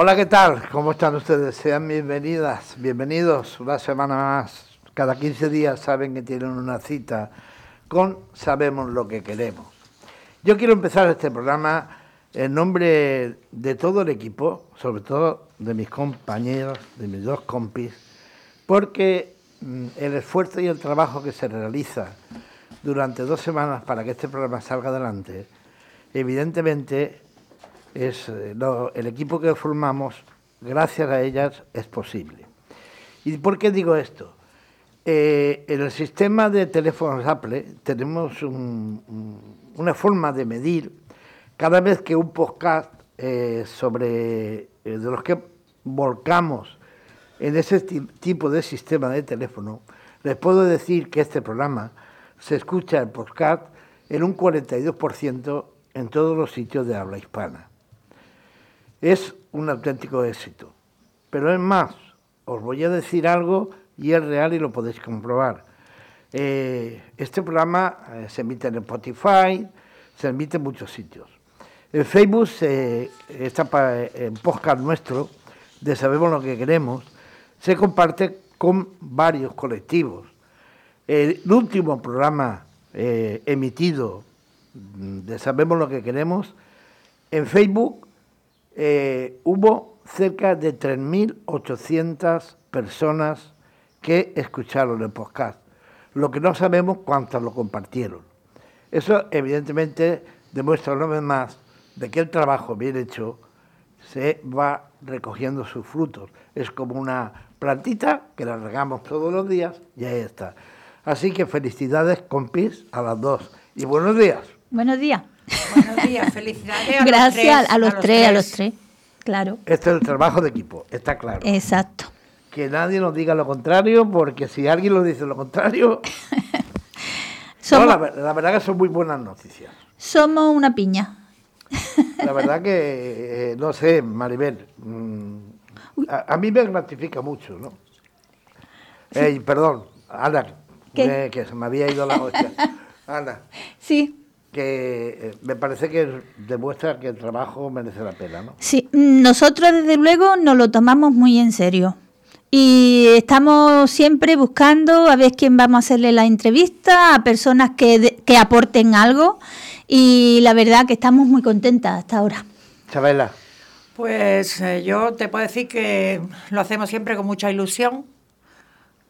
Hola, ¿qué tal? ¿Cómo están ustedes? Sean bienvenidas, bienvenidos una semana más. Cada 15 días saben que tienen una cita con Sabemos lo que queremos. Yo quiero empezar este programa en nombre de todo el equipo, sobre todo de mis compañeros, de mis dos compis, porque mm, el esfuerzo y el trabajo que se realiza durante dos semanas para que este programa salga adelante, evidentemente eh, el equipo que formamos, gracias a ellas es posible. ¿Y por qué digo esto? Eh, en el sistema de teléfonos Apple tenemos un- un- una forma de medir cada vez que un podcast eh, sobre de los que volcamos en ese ti- tipo de sistema de teléfono, les puedo decir que este programa se escucha el podcast en un 42% en todos los sitios de habla hispana. Es un auténtico éxito. Pero es más, os voy a decir algo y es real y lo podéis comprobar. Eh, este programa eh, se emite en Spotify, se emite en muchos sitios. En Facebook está pa- en podcast nuestro, de Sabemos lo que queremos, se comparte con varios colectivos. El último programa eh, emitido mm, de Sabemos lo que queremos, en Facebook eh, hubo cerca de 3.800 personas que escucharon el podcast. Lo que no sabemos cuántas lo compartieron. Eso evidentemente demuestra una vez más de que el trabajo bien hecho se va recogiendo sus frutos. Es como una plantita que la regamos todos los días y ahí está. Así que felicidades, compis, a las dos. Y buenos días. Buenos días. Buenos días, felicidades. A Gracias los a los tres, a los tres. Claro, Este es el trabajo de equipo, está claro. exacto. Que nadie nos diga lo contrario, porque si alguien nos dice lo contrario, no, la, ver- la verdad que son muy buenas noticias. somos una piña. La verdad que, eh, no sé, Maribel, mm, a, a mí me gratifica mucho, ¿no? Ey, perdón, Ana, me- que se me había ido la hostia. Ana, Sí, que eh, me parece que demuestra que el trabajo merece la pena, ¿no? sí. Nosotros desde luego nos lo tomamos muy en serio. Y estamos siempre buscando a ver quién vamos a hacerle la entrevista, a personas que, de- que aporten algo. Y la verdad que estamos muy contentas hasta ahora. Chabela, Pues eh, yo te puedo decir que lo hacemos siempre con mucha ilusión.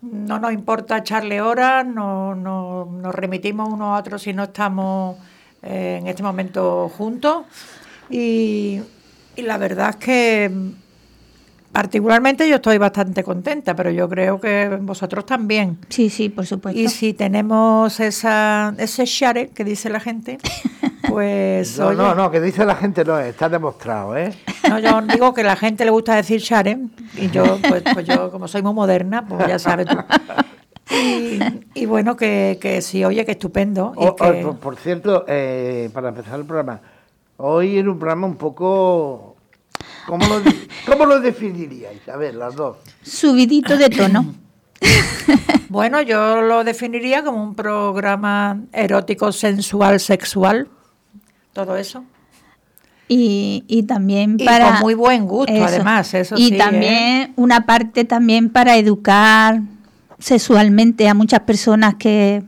No nos importa echarle horas, no, no- nos remitimos unos a otros si no estamos eh, en este momento juntos. Y, y la verdad es que particularmente yo estoy bastante contenta, pero yo creo que vosotros también. Sí, sí, por supuesto. Y si tenemos esa, ese share que dice la gente, pues no, oye, no, no, que dice la gente no, está demostrado, ¿eh? no, yo digo que a la gente le gusta decir share y yo, pues, pues yo como soy muy moderna, pues ya sabes tú. Y, y bueno, que, que sí, oye, que estupendo. y O- o, que- por, por cierto, eh, para empezar el programa, hoy en un programa un poco... ¿Cómo lo, cómo lo definiríais? A ver, las dos. Subidito de tono. Bueno, yo lo definiría como un programa erótico, sensual, sexual, todo eso. Y, y también Y para con muy buen gusto, además, eso y sí, ¿eh? también una parte también para educar sexualmente a muchas personas que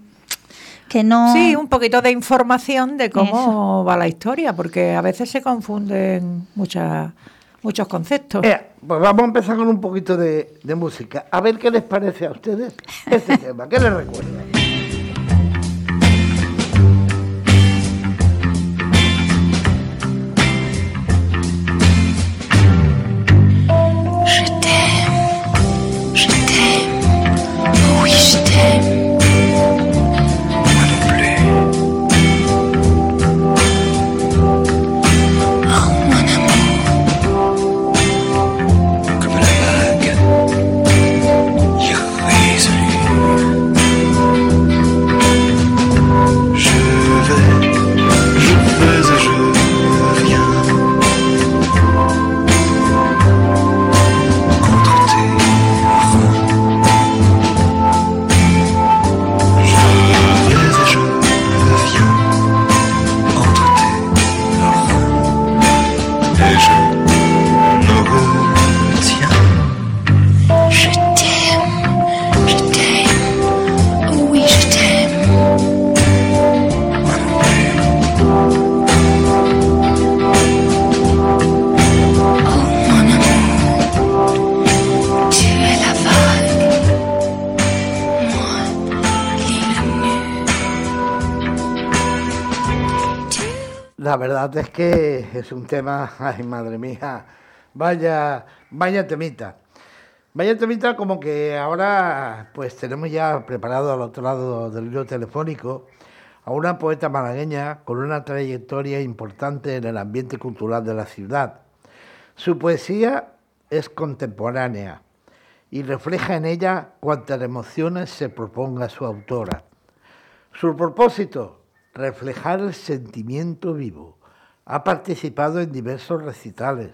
que no Sí, un poquito de información de cómo va la historia, porque a veces se confunden muchas, muchos conceptos. Eh, pues vamos a empezar con un poquito de, de música. A ver qué les parece a ustedes este tema. ¿Qué les recuerda? Oui verdad es que es un tema, ay madre mía, vaya, vaya temita. Vaya temita como que ahora pues tenemos ya preparado al otro lado del hilo telefónico a una poeta malagueña con una trayectoria importante en el ambiente cultural de la ciudad. Su poesía es contemporánea y refleja en ella cuantas emociones se proponga su autora. Su propósito, reflejar el sentimiento vivo. Ha participado en diversos recitales,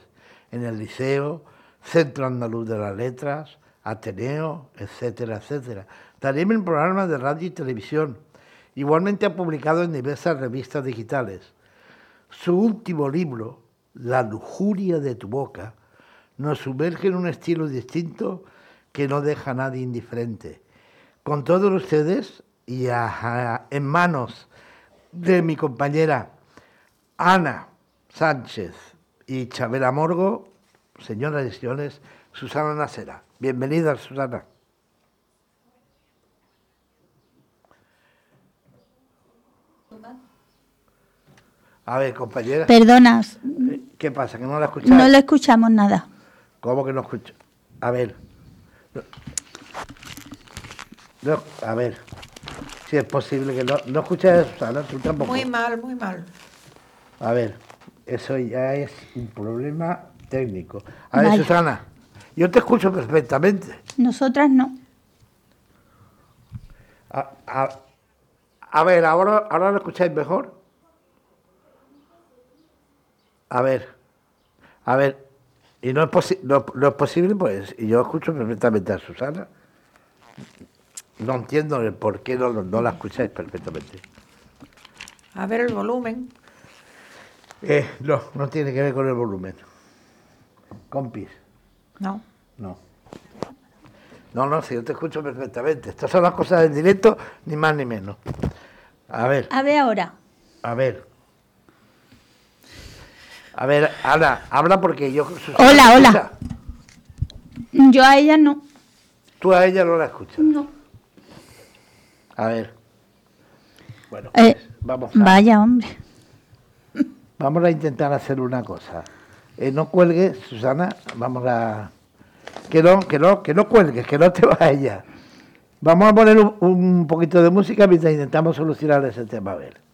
en el Liceo, Centro Andaluz de las Letras, Ateneo, etcétera, etcétera. También en programas de radio y televisión. Igualmente ha publicado en diversas revistas digitales. Su último libro, La lujuria de tu boca, nos sumerge en un estilo distinto que no deja a nadie indiferente. Con todos ustedes y en manos de mi compañera Ana Sánchez y Chabela Morgo, señoras y señores, Susana Nasera. Bienvenida, Susana. A ver, compañera. Perdonas, ¿Qué pasa? ¿Que no la escucháis? no le escuchamos nada. ¿Cómo que no escucho? A ver. No, a ver. Si es posible que no, no escuches, Susana, tú tampoco. Muy mal, muy mal. A ver, eso ya es un problema técnico. A ver, Vale. Susana, yo te escucho perfectamente. Nosotras no. A, a- a ver, ¿ahora, ¿ahora lo escucháis mejor? A ver, a ver, y no es, posi- no, no es posible, pues, y yo escucho perfectamente a Susana. No entiendo el por qué no, no la escucháis perfectamente. A ver el volumen. Eh, no, no tiene que ver con el volumen. Compis, No. no. No, no, si yo te escucho perfectamente. Estas son las cosas del directo, ni más ni menos. A ver. A ver ahora. A ver. A ver, Ana, habla porque yo... Hola, hola. Yo a ella no. Tú a ella no la escuchas. No. A ver. Bueno, Eh, pues, vamos, a, Vaya, hombre. Vamos a intentar hacer una cosa. Eh, no cuelgues, Susana, vamos a... Que no, que no, que no cuelgues, que no te vayas. Vamos a poner un, un poquito de música mientras intentamos solucionar ese tema, a ver.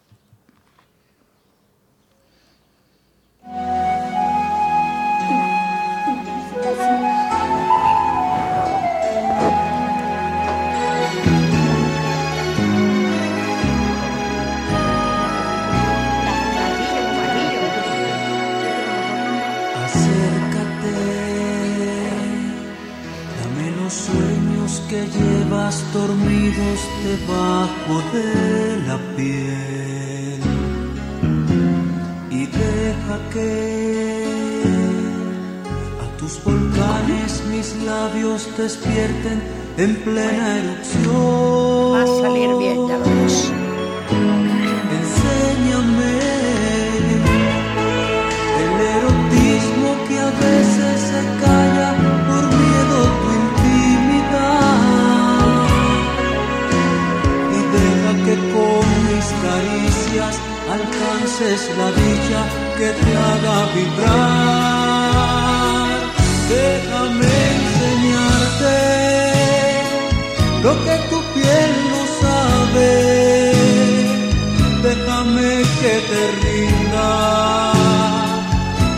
Dormidos debajo de la piel y deja que a tus volcanes mis labios despierten en plena erupción. Va a salir bien, ya lo alcances la dicha que te haga vibrar. Déjame enseñarte lo que tu piel no sabe. Déjame que te rinda,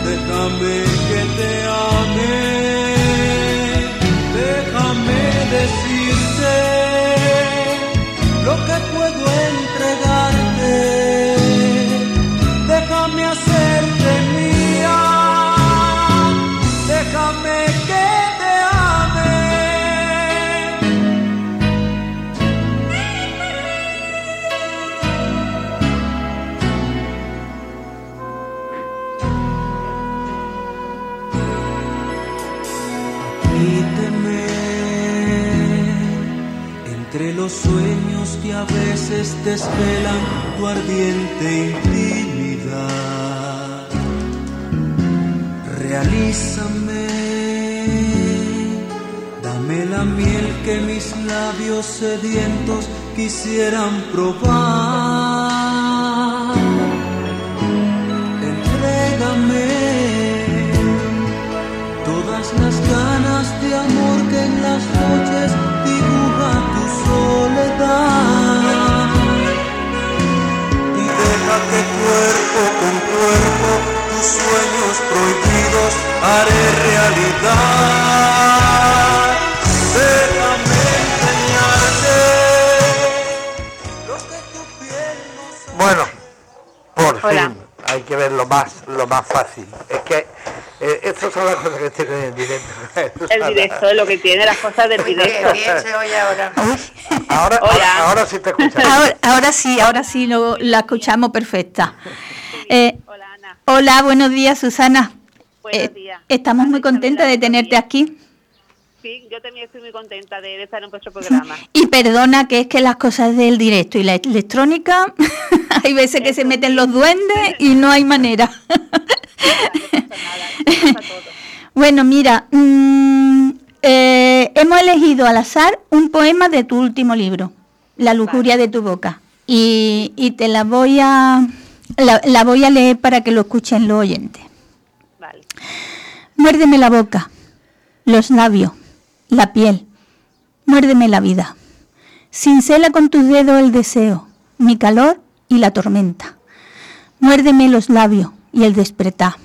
déjame que a veces desvelan tu ardiente intimidad. Realízame, dame la miel que mis labios sedientos quisieran probar. Entrégame todas las ganas de amor que en las noches cuerpo tus sueños prohibidos haré realidad. Déjame lo que tu piel no Bueno, por Hola. fin, hay que ver lo más, lo más fácil. Es que eh, estas son las cosas que tienen en directo. El directo es lo que tiene, las cosas del directo. ahora. Ahora, ahora, ahora sí te escuchamos. Ahora, ahora sí, ahora sí lo, la escuchamos perfecta. Eh, Hola buenos días, Susana. Buenos Eh, días. Estamos muy contentas de tenerte aquí. Sí, yo también estoy muy contenta de, de estar en vuestro programa. Y perdona que es que las cosas del directo y la electrónica, hay veces que se meten los duendes y no hay manera. Bueno, mira, mm, eh, hemos elegido al azar un poema de tu último libro, La lujuria de tu boca, y, y te la voy a la, la voy a leer para que lo escuchen los oyentes. Vale. Muérdeme la boca, los labios, la piel, muérdeme la vida. Cincela con tus dedos el deseo, mi calor y la tormenta. Muérdeme los labios y el despertar.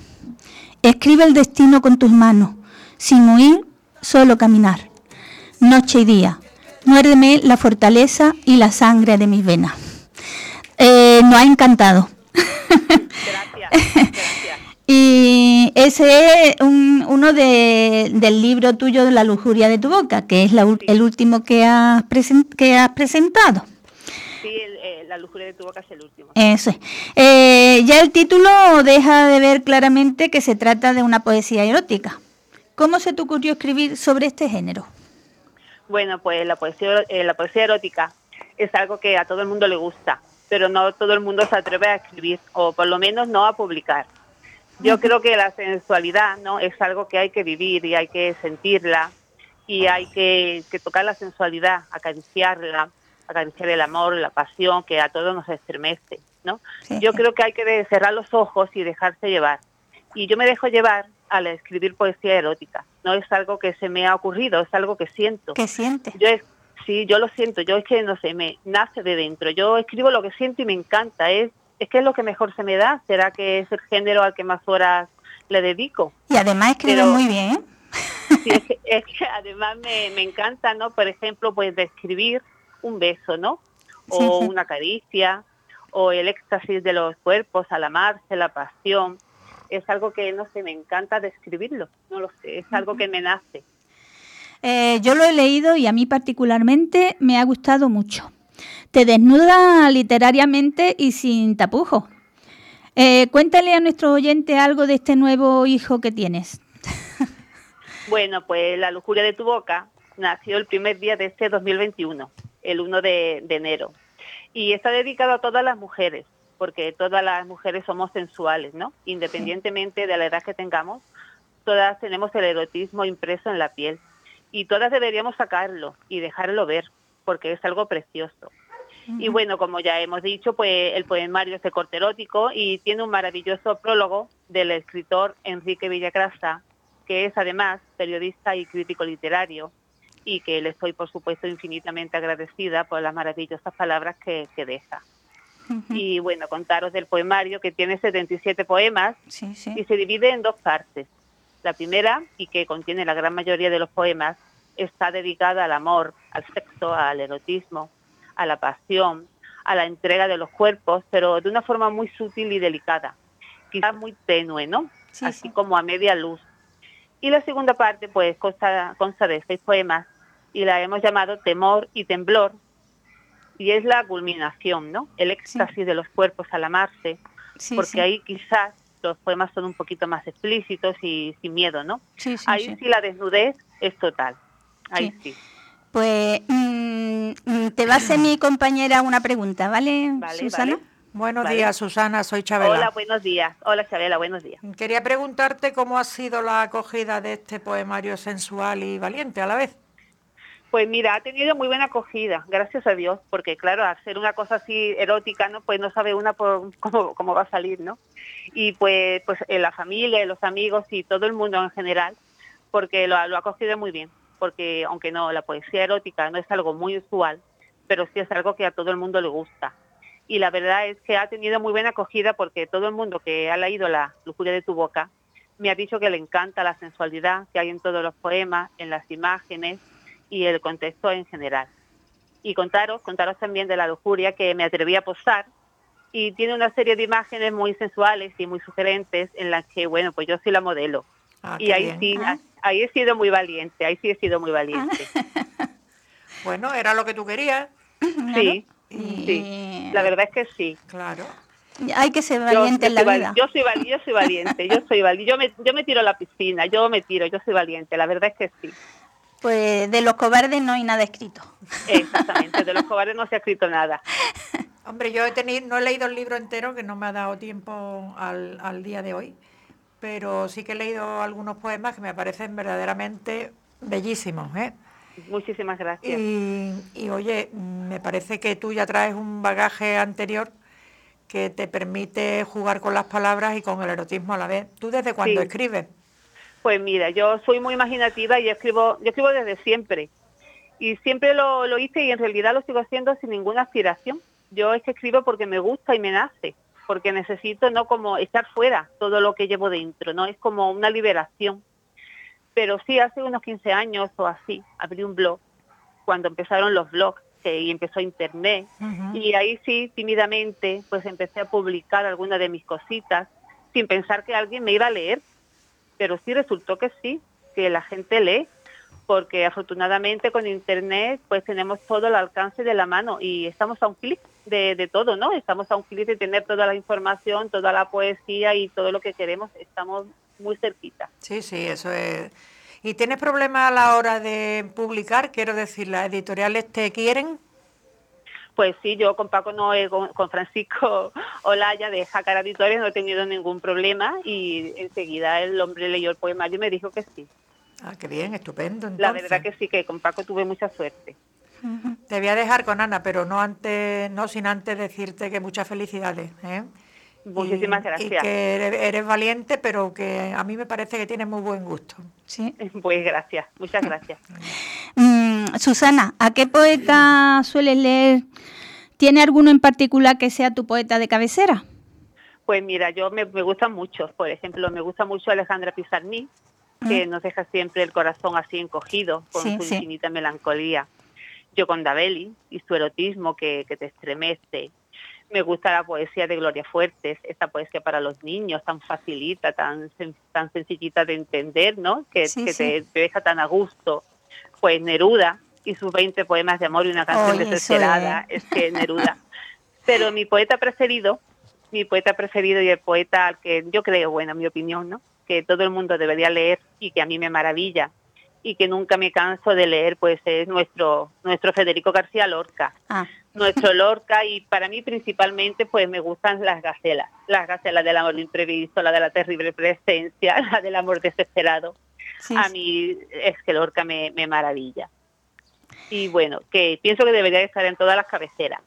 Escribe el destino con tus manos, sin huir, solo caminar. Noche y día, muérdeme la fortaleza y la sangre de mis venas. Eh, nos ha encantado. Gracias, gracias. Y ese es un- uno de- del libro tuyo de La lujuria de tu boca, que es la el último que has, presen- que has presentado. Sí, el- eh, la lujuria de tu boca es el último. Eso es. Eh, ya el título deja de ver claramente que se trata de una poesía erótica. ¿Cómo se te ocurrió escribir sobre este género? Bueno, pues la poesía, eh, la poesía erótica es algo que a todo el mundo le gusta, pero no todo el mundo se atreve a escribir, o por lo menos no a publicar. Yo creo que la sensualidad no es algo que hay que vivir y hay que sentirla y hay que, que tocar la sensualidad, acariciarla, acariciar el amor, la pasión que a todos nos estremece, ¿no? Sí, Yo creo que hay que cerrar los ojos y dejarse llevar. Y yo me dejo llevar al escribir poesía erótica. No es algo que se me ha ocurrido, es algo que siento. ¿Qué sientes? Yo es, sí, yo lo siento, yo es que no sé, me nace de dentro. Yo escribo lo que siento y me encanta. Es, es que es lo que mejor se me da. ¿Será que es el género al que más horas le dedico? Y además escribes Pero- muy bien. Sí, es, que, es que además me, me encanta, ¿no? Por ejemplo, pues describir un beso, ¿no? O Sí, sí. una caricia, o el éxtasis de los cuerpos al amarse, la pasión. Es algo que, no sé, me encanta describirlo. No lo sé, es algo que me nace. Eh, yo lo he leído y a mí particularmente me ha gustado mucho. Te desnuda literariamente y sin tapujos. Eh, cuéntale a nuestro oyente algo de este nuevo hijo que tienes. Bueno, pues La lujuria de tu boca nació el primer día de este 2021, el 1 de, de enero. Y está dedicado a todas las mujeres, porque todas las mujeres somos sensuales, ¿no? Independientemente de la edad que tengamos, todas tenemos el erotismo impreso en la piel. Y todas deberíamos sacarlo y dejarlo ver, porque es algo precioso. Y bueno, como ya hemos dicho, pues el poemario es de corte erótico y tiene un maravilloso prólogo del escritor Enrique Villacrasa, que es además periodista y crítico literario y que le estoy, por supuesto, infinitamente agradecida por las maravillosas palabras que, que deja. Y bueno, contaros del poemario que tiene 77 poemas Sí, sí. y se divide en dos partes. La primera, y que contiene la gran mayoría de los poemas, está dedicada al amor, al sexo, al erotismo, a la pasión, a la entrega de los cuerpos, pero de una forma muy sutil y delicada, quizás muy tenue, ¿no? Sí, Así sí. como a media luz. Y la segunda parte, pues, consta, consta de seis poemas y la hemos llamado Temor y Temblor, y es la culminación, ¿no? El éxtasis de los cuerpos al amarse, porque ahí quizás los poemas son un poquito más explícitos y sin miedo, ¿no? Sí, sí, ahí sí. sí. la desnudez es total. Ahí sí. Pues mm, mm, te va a hacer mi compañera una pregunta, ¿vale, Vale, Susana? vale. Buenos Vale. días, Susana, soy Chabela. Hola, buenos días. Hola, Chabela, buenos días. Quería preguntarte cómo ha sido la acogida de este poemario sensual y valiente a la vez. Pues mira, ha tenido muy buena acogida, gracias a Dios, porque claro, hacer una cosa así erótica, ¿no? Pues no sabe una por cómo, cómo va a salir, ¿no? Y pues, pues en la familia, en los amigos y todo el mundo en general, porque lo, lo ha acogido muy bien, porque aunque no, la poesía erótica no es algo muy usual, pero sí es algo que a todo el mundo le gusta. Y la verdad es que ha tenido muy buena acogida porque todo el mundo que ha leído La lujuria de tu boca me ha dicho que le encanta la sensualidad que hay en todos los poemas, en las imágenes y el contexto en general. Y contaros, contaros también de la lujuria que me atreví a posar y tiene una serie de imágenes muy sensuales y muy sugerentes en las que, bueno, pues yo soy la modelo. Ah, y ahí bien. sí, Ah. ahí he sido muy valiente, ahí sí he sido muy valiente. Bueno, era lo que tú querías, Sí, Y- sí, la verdad es que sí. claro. Hay que ser Yo, valiente en la soy vida. yo soy vali- yo soy valiente, yo soy valiente, yo me, yo me tiro a la piscina, yo me tiro, yo soy valiente, la verdad es que sí. Pues de los cobardes no hay nada escrito. Exactamente, de los cobardes no se ha escrito nada. Hombre, yo he tenido, no he leído el libro entero, que no me ha dado tiempo al, al día de hoy, pero sí que he leído algunos poemas que me parecen verdaderamente bellísimos, ¿eh? Muchísimas gracias. Y, y, oye, me parece que tú ya traes un bagaje anterior que te permite jugar con las palabras y con el erotismo a la vez. ¿Tú desde cuándo Sí. escribes? Pues mira, yo soy muy imaginativa y escribo, yo escribo desde siempre. Y siempre lo, lo hice y en realidad lo sigo haciendo sin ninguna aspiración. Yo es que escribo porque me gusta y me nace, porque necesito no como echar fuera todo lo que llevo dentro, no es como una liberación. Pero sí, hace unos 15 años o así, abrí un blog, cuando empezaron los blogs que, y empezó Internet. Y ahí sí, tímidamente, pues empecé a publicar algunas de mis cositas, sin pensar que alguien me iba a leer. Pero sí resultó que sí, que la gente lee, porque afortunadamente con Internet pues tenemos todo al alcance de la mano y estamos a un clic de, de todo, ¿no? Estamos a un clic de tener toda la información, toda la poesía y todo lo que queremos, estamos muy cerquita. Sí, sí, eso es. ¿Y tienes problemas a la hora de publicar? Quiero decir, ¿las editoriales te quieren? Pues sí, yo con Paco Noé, con, con Francisco Olaya de Jacar Editores no he tenido ningún problema y enseguida el hombre leyó el poemario y me dijo que sí. Ah, qué bien, estupendo. La verdad que sí, que con Paco tuve mucha suerte. Te voy a dejar con Ana, pero no antes, no sin antes decirte que muchas felicidades. ¿eh? Muchísimas Y- gracias. Y que eres, eres valiente, pero que a mí me parece que tienes muy buen gusto. Sí. Pues gracias, muchas gracias. Mm, Susana, ¿a qué poeta sueles leer? ¿Tiene alguno en particular que sea tu poeta de cabecera? Pues mira, yo me, me gustan muchos. Por ejemplo, me gusta mucho Alejandra Pizarní, que nos deja siempre el corazón así encogido, con Sí, su sí. infinita melancolía. Yoconda Belli y su erotismo que, que te estremece. Me gusta la poesía de Gloria Fuertes, esta poesía para los niños, tan facilita, tan, sen- tan sencillita de entender, ¿no? Que, Sí, que sí. Te, te deja tan a gusto. Pues Neruda y sus 20 poemas de amor y una canción Oye, desesperada. Es que Neruda. Pero mi poeta preferido, mi poeta preferido y el poeta al que yo creo, bueno, en mi opinión, ¿no? Que todo el mundo debería leer y que a mí me maravilla y que nunca me canso de leer, pues es nuestro nuestro Federico García Lorca. Ah, Nuestro Lorca y para mí principalmente pues me gustan las gacelas, las gacelas del amor imprevisto, la de la terrible presencia, la del amor desesperado. sí, a mí es que Lorca me, me maravilla. Y bueno, que pienso que debería estar en todas las cabeceras.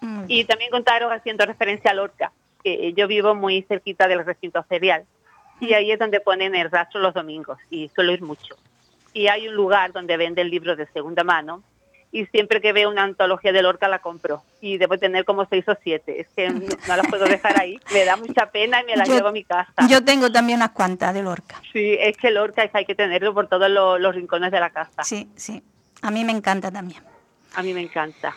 Mm, Y también contaros haciendo referencia a Lorca, que yo vivo muy cerquita del recinto ferial y ahí es donde ponen el rastro los domingos y suelo ir mucho. Y hay un lugar donde venden libros de segunda mano y siempre que veo una antología de Lorca la compro y debo tener como seis o siete. Es que no, las puedo dejar ahí, me da mucha pena y me las Yo- llevo a mi casa. Yo tengo también unas cuantas de Lorca. Sí, es que Lorca es hay que tenerlo por todos los, los rincones de la casa. Sí, sí. A mí me encanta también. A mí me encanta.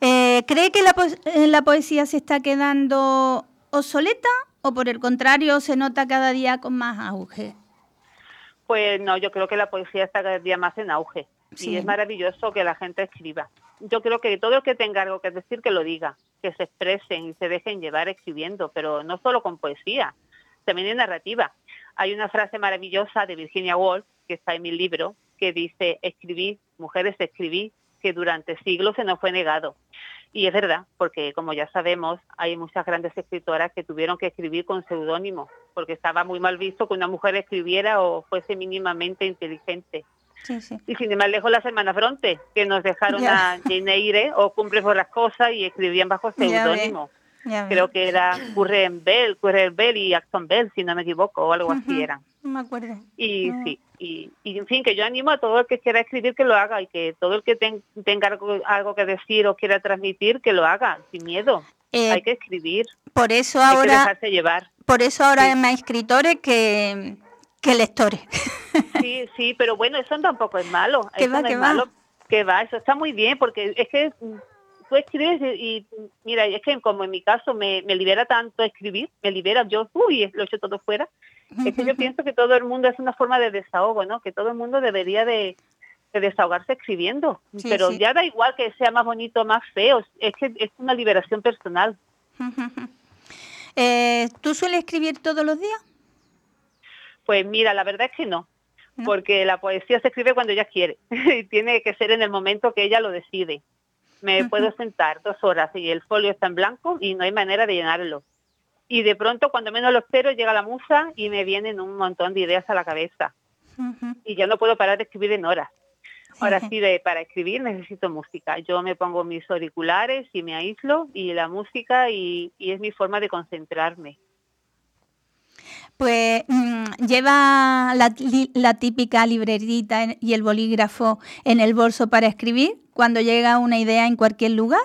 Eh, ¿Cree que la, po- la poesía se está quedando obsoleta o por el contrario se nota cada día con más auge? Pues no, yo creo que la poesía está cada día más en auge Y es maravilloso que la gente escriba. Yo creo que todo el que tenga algo que decir que lo diga, que se expresen y se dejen llevar escribiendo, pero no solo con poesía, también en narrativa. Hay una frase maravillosa de Virginia Woolf que está en mi libro que dice, escribí, mujeres escribí, que durante siglos se nos fue negado. Y es verdad, porque como ya sabemos, hay muchas grandes escritoras que tuvieron que escribir con seudónimo, porque estaba muy mal visto que una mujer escribiera o fuese mínimamente inteligente. Sí, sí. Y sin ir más lejos, las hermanas Bronte, que nos dejaron Ya. a Jane Eyre o Cumbre por las Cosas y escribían bajo seudónimo. Creo que era Curren Bell, Curren Bell y Acton Bell, si no me equivoco, o algo así eran. No me acuerdo. Y sí, y, y en fin, que yo animo a todo el que quiera escribir que lo haga y que todo el que ten- tenga algo, algo que decir o quiera transmitir que lo haga, sin miedo. Eh, hay que escribir, por eso hay que ahora, dejarse llevar. por eso ahora Sí. hay más escritores que, que lectores. Sí, sí, pero bueno, eso tampoco es malo. Que eso va, no que es va. malo. Que va, eso está muy bien, porque es que tú escribes y, y, mira, es que como en mi caso me, me libera tanto escribir, me libera, yo, uy, lo echo todo fuera. Es que yo pienso que todo el mundo es una forma de desahogo, ¿no? Que todo el mundo debería de, de desahogarse escribiendo. Sí, pero sí. ya da igual que sea más bonito o más feo, es que es una liberación personal. Eh, ¿Tú sueles escribir todos los días? Pues mira, la verdad es que no, ¿No? porque la poesía se escribe cuando ella quiere y tiene que ser en el momento que ella lo decide. Me puedo sentar dos horas y el folio está en blanco y no hay manera de llenarlo. Y de pronto, cuando menos lo espero, llega la musa y me vienen un montón de ideas a la cabeza. Y ya no puedo parar de escribir en horas. Ahora Sí. sí, de, para escribir necesito música. Yo me pongo mis auriculares y me aíslo y la música y, y es mi forma de concentrarme. Pues mm, lleva la, la típica librerita y el bolígrafo en el bolso para escribir cuando llega una idea en cualquier lugar.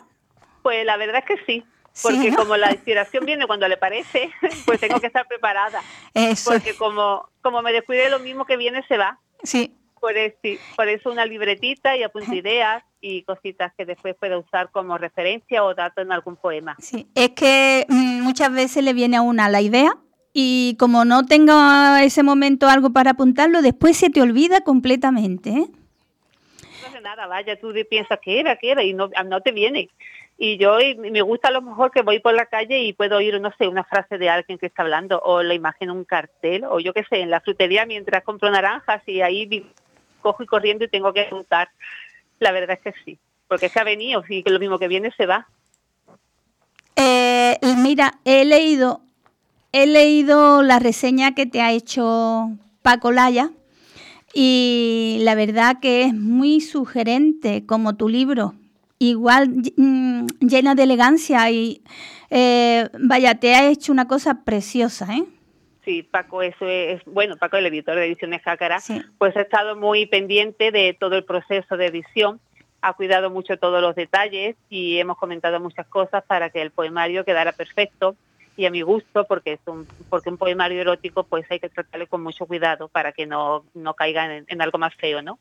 Pues la verdad es que sí, Sí, porque ¿no? como la inspiración viene cuando le parece, pues tengo que estar preparada, Eso, porque como como me descuide lo mismo que viene se va. sí. Por eso, sí, por eso una libretita y apunto ideas y cositas que después puedo usar como referencia o dato en algún poema. Sí, es que mm, muchas veces le viene a una la idea y como no tenga ese momento algo para apuntarlo, después se te olvida completamente. ¿eh? No hace nada, vaya, tú de- piensas que era, que era y no, no te viene. Y yo y me gusta a lo mejor que voy por la calle y puedo oír, no sé, una frase de alguien que está hablando o la imagen en un cartel o yo qué sé, en la frutería mientras compro naranjas y ahí cojo y corriendo y tengo que apuntar. La verdad es que sí, porque es que ha venido y que lo mismo que viene se va. Eh, mira, he leído, he leído la reseña que te ha hecho Paco Laya y la verdad que es muy sugerente como tu libro. Igual mm, llena de elegancia y eh, vaya, te ha hecho una cosa preciosa, ¿eh? Sí, Paco, eso es, bueno, Paco, el editor de Ediciones Jácara, Sí. pues ha estado muy pendiente de todo el proceso de edición, ha cuidado mucho todos los detalles y hemos comentado muchas cosas para que el poemario quedara perfecto y a mi gusto, porque es un, porque un poemario erótico pues hay que tratarle con mucho cuidado para que no, no caiga en, en algo más feo, ¿no?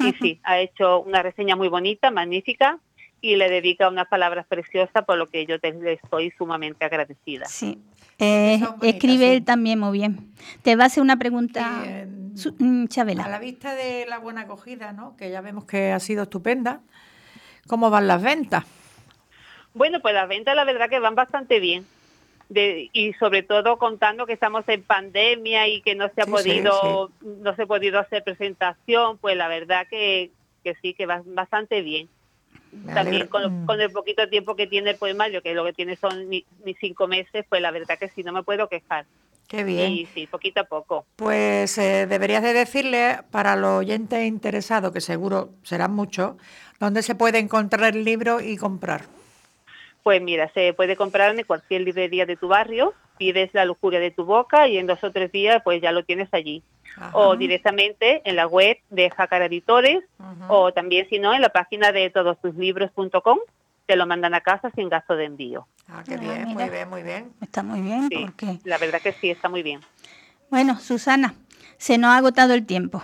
Y sí, ha hecho una reseña muy bonita, magnífica, y le dedica unas palabras preciosas, por lo que yo te, le estoy sumamente agradecida. Sí. Eh, escribe sí. él también muy bien. Te va a hacer una pregunta, eh, su- mm, A Chabela. la vista de la buena acogida, ¿no? que ya vemos que ha sido estupenda, ¿cómo van las ventas? Bueno, pues las ventas la verdad que van bastante bien. De- y sobre todo contando que estamos en pandemia y que no se ha Sí, podido no se ha podido hacer presentación, pues la verdad que, que sí que va bastante bien. Me También con, Mm. con el poquito tiempo que tiene el poemario, que lo que tiene son ni, ni cinco meses, pues la verdad que sí, no me puedo quejar. Qué bien. Y sí, poquito a poco. Pues eh, deberías de decirle para los oyentes interesados, que seguro serán muchos, dónde se puede encontrar el libro y comprar. Pues mira, se puede comprar en cualquier librería de tu barrio, pides la lujuria de tu boca y en dos o tres días pues ya lo tienes allí. Ajá. O directamente en la web de Jacar Editores o también si no en la página de todostuslibros.com te lo mandan a casa sin gasto de envío. Ah, qué Ah, bien, mira. muy bien, muy bien. Está muy bien Sí, porque... la verdad que sí, está muy bien. Bueno, Susana, se nos ha agotado el tiempo.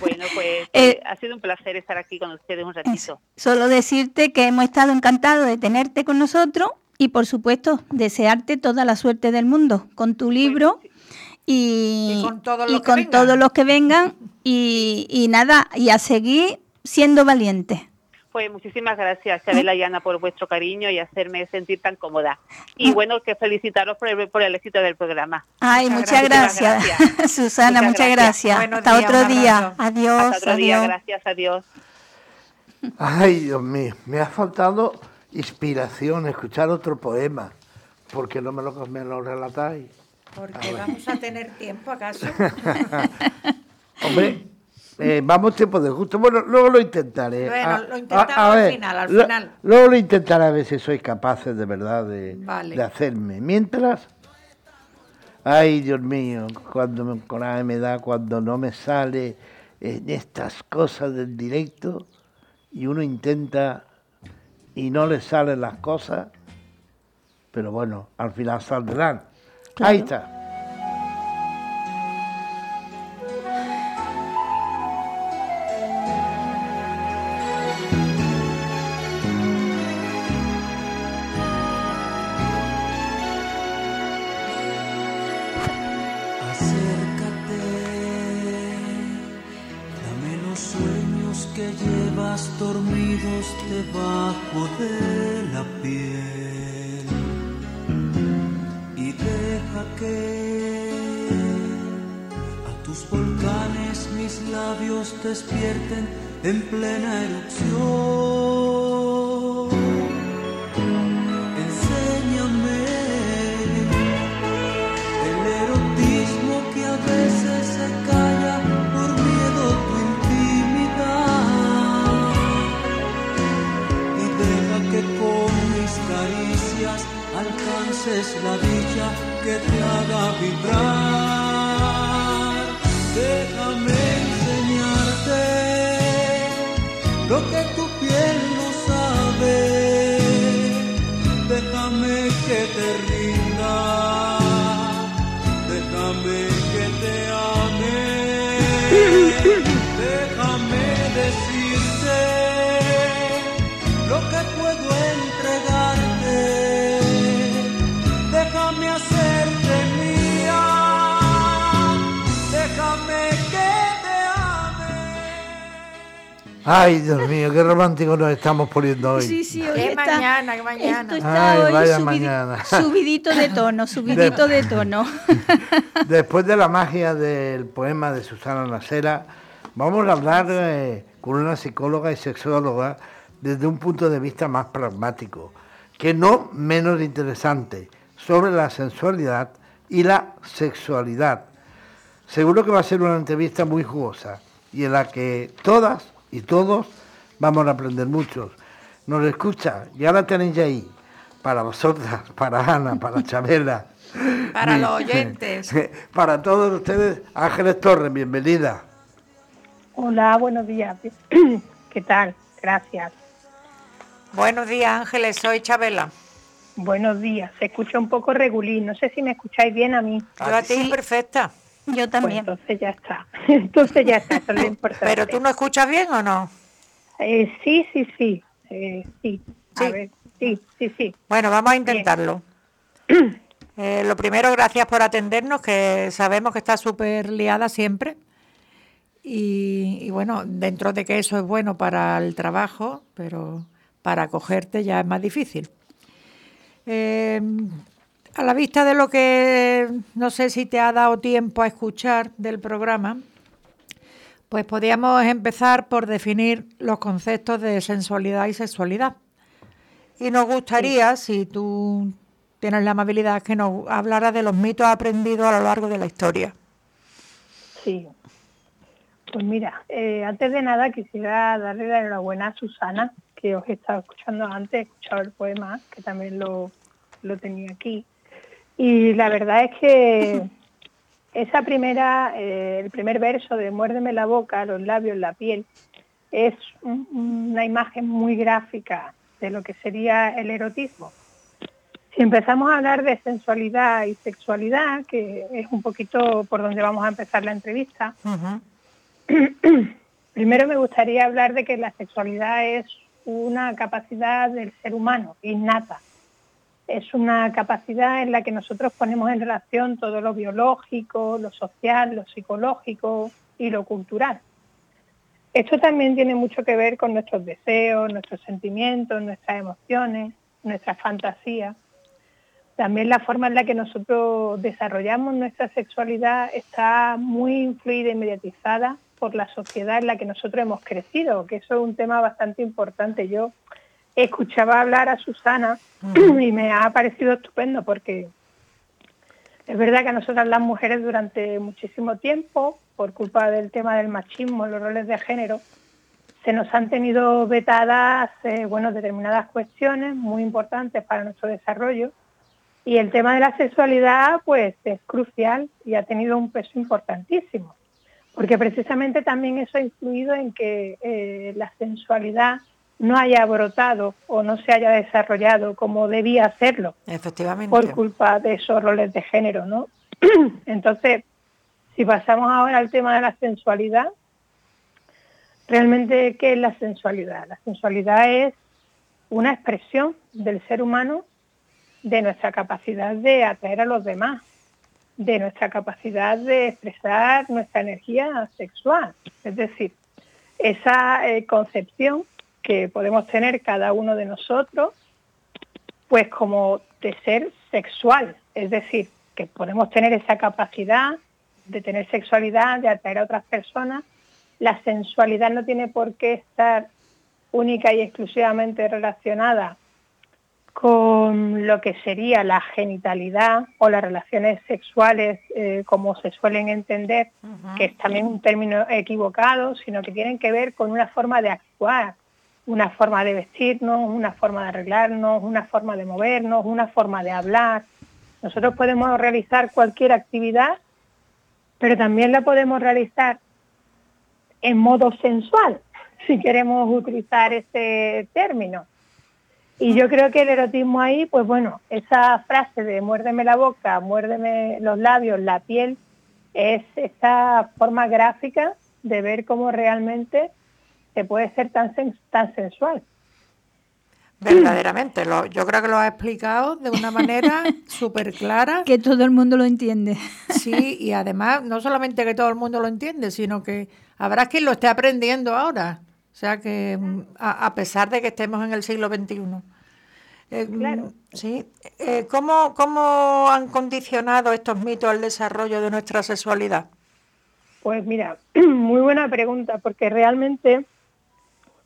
Bueno, pues Eh, eh, ha sido un placer estar aquí con ustedes un Eso. ratito. Solo decirte que hemos estado encantados de tenerte con nosotros y, por supuesto, desearte toda la suerte del mundo con tu libro y, Y con todos y los que con vengan. todos los que vengan y, y nada, y a seguir siendo valientes. Pues muchísimas gracias, Chabela y Ana, por vuestro cariño y hacerme sentir tan cómoda. Y bueno, que felicitaros por el, por el éxito del programa. Ay, Muchas muchas gracias. Susana, Muchas muchas gracias. Hasta días, otro día. Adiós, Hasta otro día, adiós. gracias, adiós. Ay, Dios mío, me ha faltado inspiración, escuchar otro poema. ¿Por qué no me lo, me lo relatáis? Porque vamos a tener tiempo, ¿acaso? Hombre, eh, vamos tiempo de justo. Bueno, luego lo intentaré. Bueno, A- lo intentamos a- a al ver, final, al lo- final. Luego lo intentaré a ver si sois capaces de verdad de, Vale. de hacerme. Mientras, ay, Dios mío, cuando me coraje me da, cuando no me sale en estas cosas del directo y uno intenta y no le salen las cosas, pero bueno, al final saldrán. Ahí está. Ay, Dios mío, qué romántico nos estamos poniendo hoy. Sí, sí, hoy está- mañana, qué mañana. Esto está Ay, hoy vaya mañana. subidito de tono, subidito de tono. Después de la magia del poema de Susana Nasera, vamos a hablar eh, con una psicóloga y sexóloga desde un punto de vista más pragmático, que no menos interesante, sobre la sensualidad y la sexualidad. Seguro que va a ser una entrevista muy jugosa y en la que todas y todos vamos a aprender mucho. Nos escucha, ya la tenéis ahí, para vosotras, para Ana, para Chabela. Para Mi- los oyentes. Para todos ustedes, Ángeles Torres, bienvenida. Hola, buenos días. ¿Qué tal? Gracias. Buenos días, Ángeles, soy Chabela. Buenos días. Se escucha un poco regulín. No sé si me escucháis bien a mí. Yo a ti perfecta. Yo Pues también. entonces ya está. Entonces ya está. Eso es lo importante. Pero tú no escuchas bien o no? Eh, sí, sí, sí. Eh, sí. A Sí. ver. Sí, sí, sí. Bueno, vamos a intentarlo. Eh, lo primero, gracias por atendernos, que sabemos que estás súper liada siempre. Y, y bueno, dentro de que eso es bueno para el trabajo, pero para acogerte ya es más difícil. Eh, a la vista de lo que no sé si te ha dado tiempo a escuchar del programa, pues podríamos empezar por definir los conceptos de sensualidad y sexualidad. Y nos gustaría, si tú tienes la amabilidad, que nos hablaras de los mitos aprendidos a lo largo de la historia. Sí. Pues mira, eh, antes de nada quisiera darle la enhorabuena a Susana, que os he estado escuchando antes, he escuchado el poema, que también lo, lo tenía aquí. Y la verdad es que esa primera, eh, el primer verso de Muérdeme la boca, los labios, la piel, es un- una imagen muy gráfica de lo que sería el erotismo. Si empezamos a hablar de sensualidad y sexualidad, que es un poquito por donde vamos a empezar la entrevista, primero me gustaría hablar de que la sexualidad es una capacidad del ser humano, innata. Es una capacidad en la que nosotros ponemos en relación todo lo biológico, lo social, lo psicológico y lo cultural. Esto también tiene mucho que ver con nuestros deseos, nuestros sentimientos, nuestras emociones, nuestras fantasías. También la forma en la que nosotros desarrollamos nuestra sexualidad está muy influida y mediatizada por la sociedad en la que nosotros hemos crecido, que eso es un tema bastante importante. Yo escuchaba hablar a Susana y me ha parecido estupendo porque es verdad que a nosotras las mujeres durante muchísimo tiempo, por culpa del tema del machismo, los roles de género, se nos han tenido vetadas eh, bueno, determinadas cuestiones muy importantes para nuestro desarrollo. Y el tema de la sexualidad pues es crucial y ha tenido un peso importantísimo, porque precisamente también eso ha influido en que eh, la sensualidad no haya brotado o no se haya desarrollado como debía hacerlo Efectivamente. por culpa de esos roles de género, ¿no? Entonces, si pasamos ahora al tema de la sensualidad, realmente, ¿qué es la sensualidad? La sensualidad es una expresión del ser humano de nuestra capacidad de atraer a los demás, de nuestra capacidad de expresar nuestra energía sexual. Es decir, esa eh, concepción que podemos tener cada uno de nosotros, pues como de ser sexual, es decir, que podemos tener esa capacidad de tener sexualidad, de atraer a otras personas. La sensualidad no tiene por qué estar única y exclusivamente relacionada con lo que sería la genitalidad o las relaciones sexuales eh, como se suelen entender, que es también un término equivocado, sino que tienen que ver con una forma de actuar, una forma de vestirnos, una forma de arreglarnos, una forma de movernos, una forma de hablar. Nosotros podemos realizar cualquier actividad, pero también la podemos realizar en modo sensual, si queremos utilizar ese término. Y yo creo que el erotismo ahí, pues bueno, esa frase de muérdeme la boca, muérdeme los labios, la piel, es esta forma gráfica de ver cómo realmente se puede ser tan, tan sensual. Verdaderamente, lo, yo creo que lo ha explicado de una manera súper clara. Que todo el mundo lo entiende. Sí, y además, no solamente que todo el mundo lo entiende, sino que habrá quien lo esté aprendiendo ahora. O sea que mm, a, pesar de que estemos en el siglo XXI. Eh, claro. Sí. Eh, ¿cómo, ¿Cómo han condicionado estos mitos el desarrollo de nuestra sexualidad? Pues mira, muy buena pregunta, porque realmente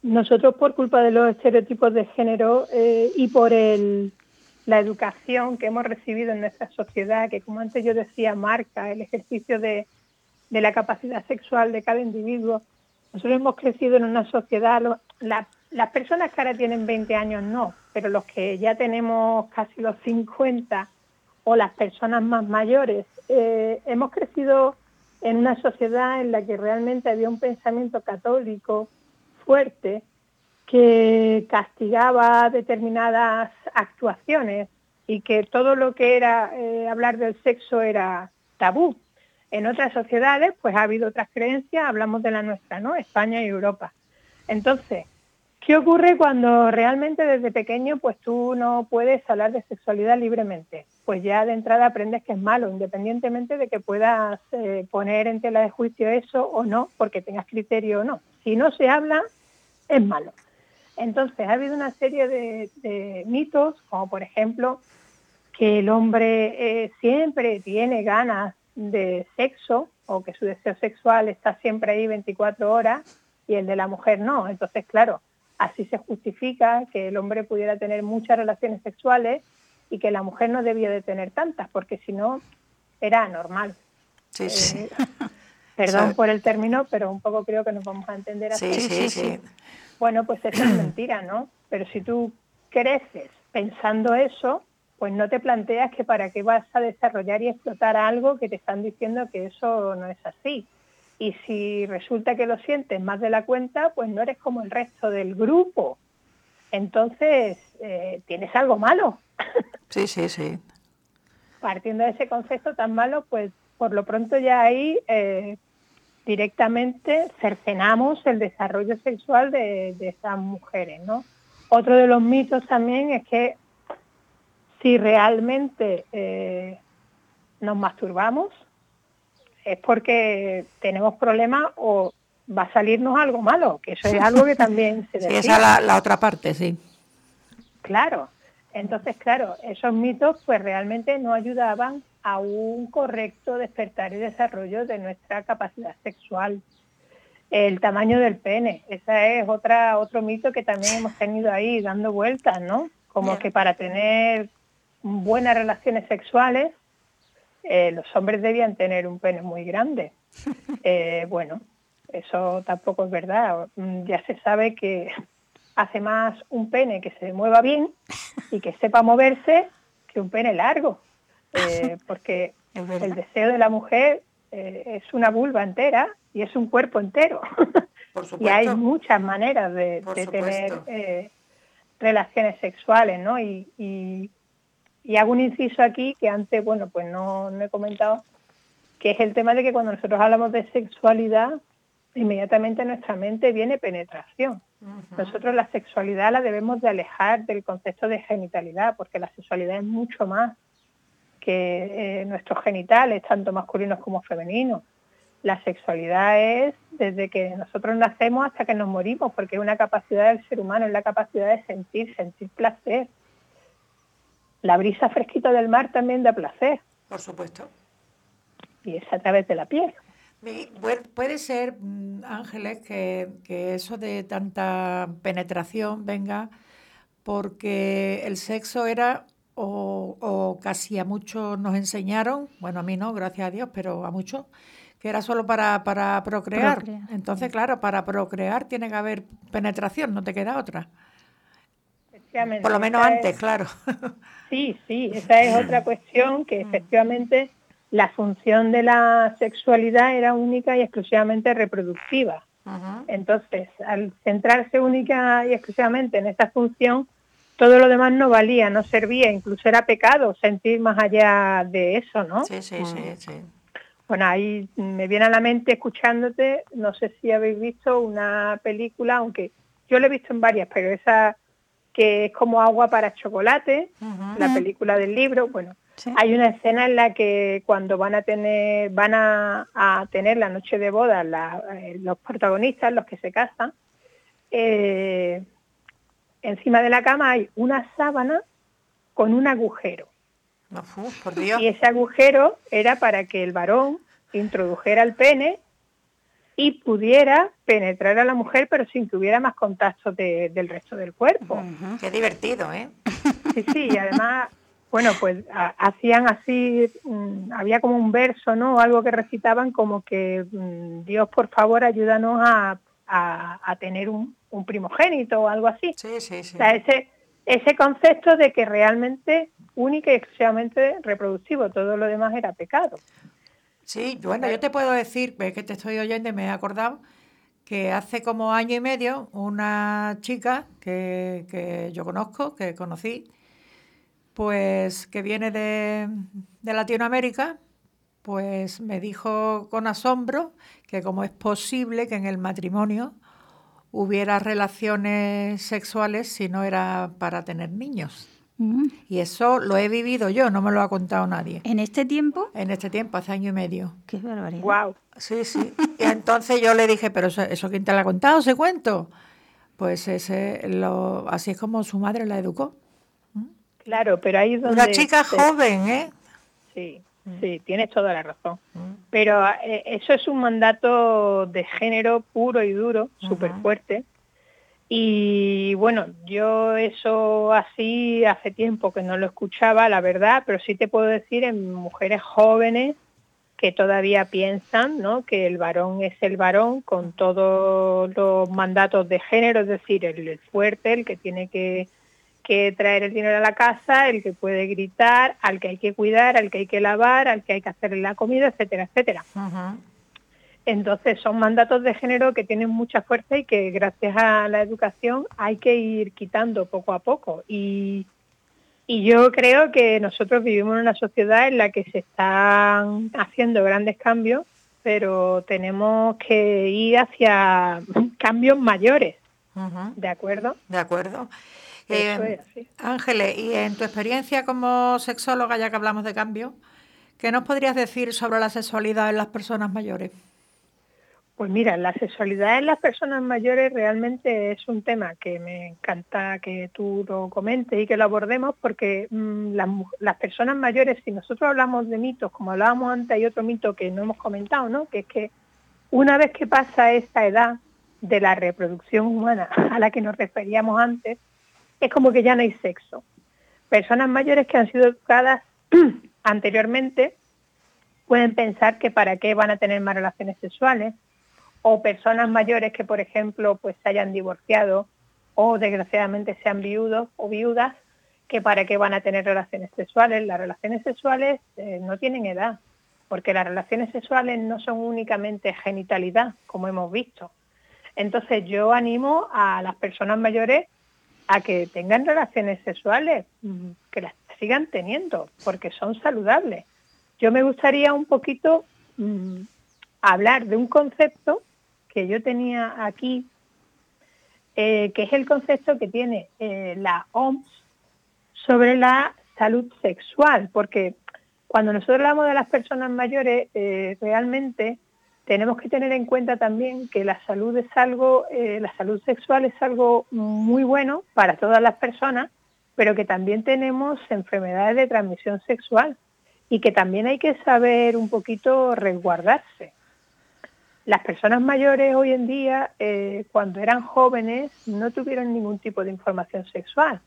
nosotros por culpa de los estereotipos de género eh, y por la educación que hemos recibido en nuestra sociedad, que como antes yo decía, marca el ejercicio de, de la capacidad sexual de cada individuo, nosotros hemos crecido en una sociedad, las personas que ahora tienen 20 años no, pero los que ya tenemos casi los 50 o las personas más mayores, eh, hemos crecido en una sociedad en la que realmente había un pensamiento católico fuerte que castigaba determinadas actuaciones y que todo lo que era eh, hablar del sexo era tabú. En otras sociedades, pues ha habido otras creencias, hablamos de la nuestra, ¿no? España y Europa. Entonces, ¿qué ocurre cuando realmente desde pequeño, pues tú no puedes hablar de sexualidad libremente? Pues ya de entrada aprendes que es malo, independientemente de que puedas eh, poner en tela de juicio eso o no, porque tengas criterio o no. Si no se habla, es malo. Entonces, ha habido una serie de, mitos, como por ejemplo que el hombre eh, siempre tiene ganas de sexo o que su deseo sexual está siempre ahí 24 horas y el de la mujer no. Entonces, claro, así se justifica que el hombre pudiera tener muchas relaciones sexuales y que la mujer no debía de tener tantas, porque si no, era anormal. Sí, sí. Eh, perdón por el término, pero un poco creo que nos vamos a entender así. Sí, sí, sí. Bueno, pues eso es mentira, ¿no? Pero si tú creces pensando eso, pues no te planteas que para qué vas a desarrollar y explotar algo que te están diciendo que eso no es así. Y si resulta que lo sientes más de la cuenta, pues no eres como el resto del grupo. Entonces, eh, tienes algo malo. Sí, sí, sí. Partiendo de ese concepto tan malo, pues por lo pronto ya ahí eh, directamente cercenamos el desarrollo sexual de, de esas mujeres, ¿no? Otro de los mitos también es que si realmente eh, nos masturbamos es porque tenemos problemas o va a salirnos algo malo, que eso es algo que también se decía. Sí, esa es la, otra parte, sí. Claro, entonces, claro, esos mitos pues realmente no ayudaban a un correcto despertar y desarrollo de nuestra capacidad sexual. El tamaño del pene, ese es otra, otro mito que también hemos tenido ahí dando vueltas, ¿no? Como que para tener buenas relaciones sexuales, eh, los hombres debían tener un pene muy grande. Eh, bueno, eso tampoco es verdad. Mm, ya se sabe que hace más un pene que se mueva bien y que sepa moverse que un pene largo, eh, porque el deseo de la mujer es una vulva entera y es un cuerpo entero. y hay muchas maneras de, tener relaciones sexuales, ¿no? y, y hago un inciso aquí que antes, bueno, pues no, he comentado, que es el tema de que cuando nosotros hablamos de sexualidad, inmediatamente en nuestra mente viene penetración. Nosotros la sexualidad la debemos de alejar del concepto de genitalidad, porque la sexualidad es mucho más que eh, nuestros genitales, tanto masculinos como femeninos. La sexualidad es desde que nosotros nacemos hasta que nos morimos, porque es una capacidad del ser humano, es la capacidad de sentir, sentir placer. La brisa fresquita del mar también da placer, Por supuesto. y es a través de la piel. Puede ser, mm, Ángeles, que, que eso de tanta penetración venga porque el sexo era, o, o casi a muchos nos enseñaron, bueno, a mí no, gracias a Dios, pero a muchos, que era solo para, para procrear. Procrear. Entonces, claro, para procrear tiene que haber penetración, no te queda otra. Efectivamente, Por lo menos esa antes, es- claro. Sí, sí, esa es otra cuestión que efectivamente la función de la sexualidad era única y exclusivamente reproductiva. Entonces, al centrarse única y exclusivamente en esa función, todo lo demás no valía, no servía, incluso era pecado sentir más allá de eso, ¿no? Sí, sí, sí, sí. Bueno, ahí me viene a la mente escuchándote, no sé si habéis visto una película, aunque yo la he visto en varias, pero esa que es como agua para chocolate, la película del libro, bueno, Sí. hay una escena en la que cuando van a tener, van a, a tener la noche de boda la- eh, los protagonistas, los que se casan, eh, encima de la cama hay una sábana con un agujero. Uf, por Dios. Y ese agujero era para que el varón introdujera el pene y pudiera penetrar a la mujer, pero sin que hubiera más contacto de- del resto del cuerpo. Qué divertido, ¿eh? Sí, sí, y además, bueno, pues ha- hacían así, mm, había como un verso, ¿no? Algo que recitaban como que mm, Dios, por favor, ayúdanos a, a- a tener un, un primogénito o algo así. Sí, sí, sí. O sea, ese, ese concepto de que realmente única y exclusivamente reproductivo, todo lo demás era pecado. Sí, bueno, yo te puedo decir, ves que te estoy oyendo y me he acordado, que hace como año y medio una chica que, que yo conozco, que conocí, pues que viene de, de Latinoamérica, pues me dijo con asombro que cómo es posible que en el matrimonio hubiera relaciones sexuales si no era para tener niños. Mm. Y eso lo he vivido yo, no me lo ha contado nadie. En este tiempo, En este tiempo, hace año y medio. qué barbaridad. Wow. Sí, sí. Y entonces yo le dije, pero eso, eso quién te lo ha contado, ese cuento. Pues ese, lo, así es como su madre la educó. Claro, pero ahí es donde... Una chica se- joven, ¿eh? Sí, sí, tienes toda la razón. Pero eh, eso es un mandato de género puro y duro, súper fuerte. Y bueno, yo eso así hace tiempo que no lo escuchaba, la verdad, pero sí te puedo decir en mujeres jóvenes que todavía piensan ¿no? que el varón es el varón con todos los mandatos de género, es decir, el, fuerte, el que tiene que, que traer el dinero a la casa, el que puede gritar, al que hay que cuidar, al que hay que lavar, al que hay que hacerle la comida, etcétera, etcétera. Entonces son mandatos de género que tienen mucha fuerza y que gracias a la educación hay que ir quitando poco a poco. Y, y yo creo que nosotros vivimos en una sociedad en la que se están haciendo grandes cambios, pero tenemos que ir hacia cambios mayores. ¿de acuerdo? De acuerdo. Eh, es. Ángeles, y en tu experiencia como sexóloga, ya que hablamos de cambio, ¿qué nos podrías decir sobre la sexualidad en las personas mayores? Pues mira, la sexualidad en las personas mayores realmente es un tema que me encanta que tú lo comentes y que lo abordemos porque mm, las, personas mayores, si nosotros hablamos de mitos, como hablábamos antes, hay otro mito que no hemos comentado, ¿no? Que es que una vez que pasa esta edad de la reproducción humana a la que nos referíamos antes, es como que ya no hay sexo. Personas mayores que han sido educadas anteriormente pueden pensar que para qué van a tener más relaciones sexuales, o personas mayores que, por ejemplo, pues se hayan divorciado o desgraciadamente sean viudos o viudas, que para qué van a tener relaciones sexuales. Las relaciones sexuales eh, no tienen edad, porque las relaciones sexuales no son únicamente genitalidad, como hemos visto. Entonces yo animo a las personas mayores a que tengan relaciones sexuales, mm, que las sigan teniendo, porque son saludables. Yo me gustaría un poquito mm, hablar de un concepto que yo tenía aquí, eh, que es el concepto que tiene eh, la OMS sobre la salud sexual, porque cuando nosotros hablamos de las personas mayores, eh, realmente tenemos que tener en cuenta también que la salud es algo, la salud sexual es algo muy bueno para todas las personas, pero que también tenemos enfermedades de transmisión sexual y que también hay que saber un poquito resguardarse. Las personas mayores hoy en día, eh, cuando eran jóvenes, no tuvieron ningún tipo de información sexual.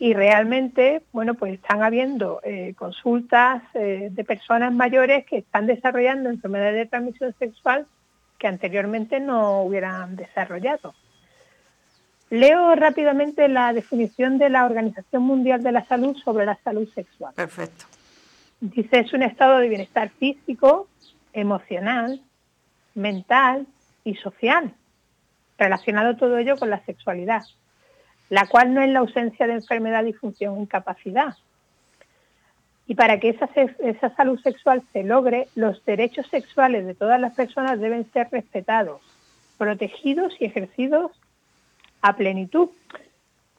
Y realmente, bueno, pues están habiendo eh, consultas eh, de personas mayores que están desarrollando enfermedades de transmisión sexual que anteriormente no hubieran desarrollado. Leo rápidamente la definición de la Organización Mundial de la Salud sobre la salud sexual. Perfecto. Dice, es un estado de bienestar físico, emocional, mental y social, relacionado todo ello con la sexualidad la cual no es la ausencia de enfermedad, disfunción o incapacidad. Y para que esa, esa salud sexual se logre, los derechos sexuales de todas las personas deben ser respetados, protegidos y ejercidos a plenitud.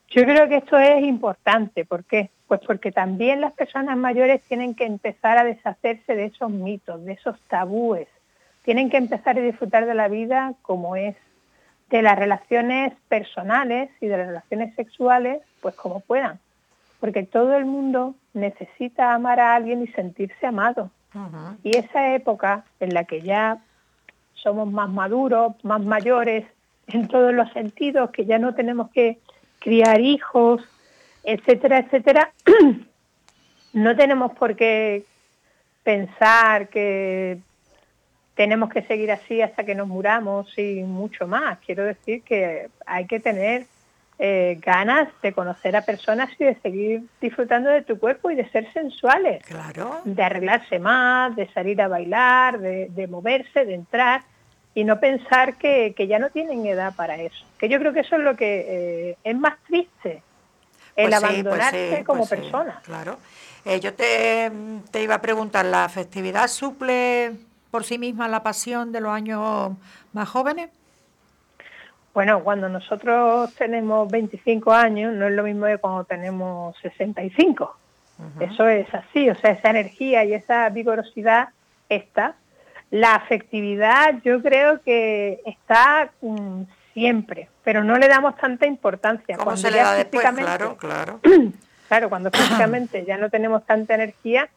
Yo creo que esto es importante. ¿Por qué? Pues porque también las personas mayores tienen que empezar a deshacerse de esos mitos, de esos tabúes. Tienen que empezar a disfrutar de la vida como es de las relaciones personales y de las relaciones sexuales, pues como puedan. Porque todo el mundo necesita amar a alguien y sentirse amado. Y esa época en la que ya somos más maduros, más mayores, en todos los sentidos, que ya no tenemos que criar hijos, etcétera, etcétera, no tenemos por qué pensar que tenemos que seguir así hasta que nos muramos y mucho más. Quiero decir que hay que tener eh, ganas de conocer a personas y de seguir disfrutando de tu cuerpo y de ser sensuales. Claro. De arreglarse más, de salir a bailar, de, moverse, de entrar y no pensar que, ya no tienen edad para eso. Que yo creo que eso es lo que eh, es más triste, el pues pues abandonarse como pues persona. claro. Eh, yo te, te iba a preguntar, ¿la festividad suple por sí misma la pasión de los años más jóvenes? Bueno, cuando nosotros tenemos 25 años no es lo mismo que cuando tenemos 65. Eso es así, o sea, esa energía y esa vigorosidad está. La afectividad yo creo que está mm, siempre, pero no le damos tanta importancia. ¿Cómo se le da después? Claro, claro. claro, cuando físicamente ya no tenemos tanta energía,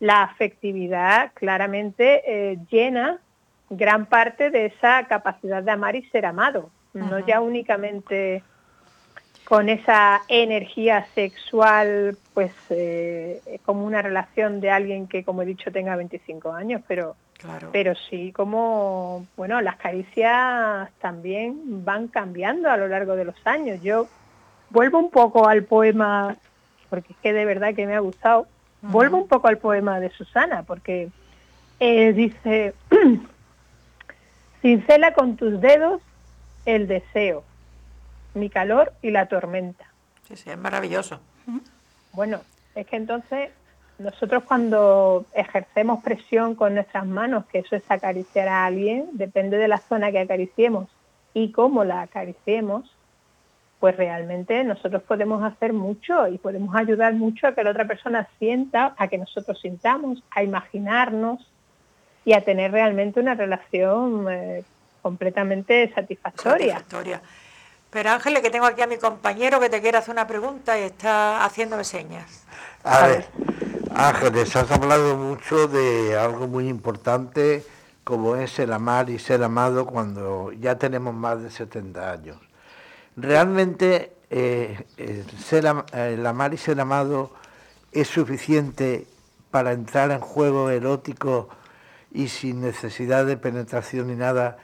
la afectividad claramente eh, llena gran parte de esa capacidad de amar y ser amado, no ya únicamente con esa energía sexual, pues eh, como una relación de alguien que, como he dicho, tenga 25 años, pero, pero sí como, bueno, las caricias también van cambiando a lo largo de los años. Yo vuelvo un poco al poema, porque es que de verdad que me ha gustado, Vuelvo un poco al poema de Susana, porque eh, dice, cincela con tus dedos el deseo, mi calor y la tormenta. Sí, sí, es maravilloso. Bueno, es que entonces nosotros cuando ejercemos presión con nuestras manos, que eso es acariciar a alguien, depende de la zona que acariciemos y cómo la acariciemos, pues realmente nosotros podemos hacer mucho y podemos ayudar mucho a que la otra persona sienta, a que nosotros sintamos, a imaginarnos y a tener realmente una relación eh, completamente satisfactoria. satisfactoria. Pero Ángeles, que tengo aquí a mi compañero que te quiere hacer una pregunta y está haciéndome señas. A, ver, Ángeles, has hablado mucho de algo muy importante como es el amar y ser amado cuando ya tenemos más de 70 años. ¿Realmente eh, ser, el amar y ser amado es suficiente para entrar en juego erótico y sin necesidad de penetración ni nada,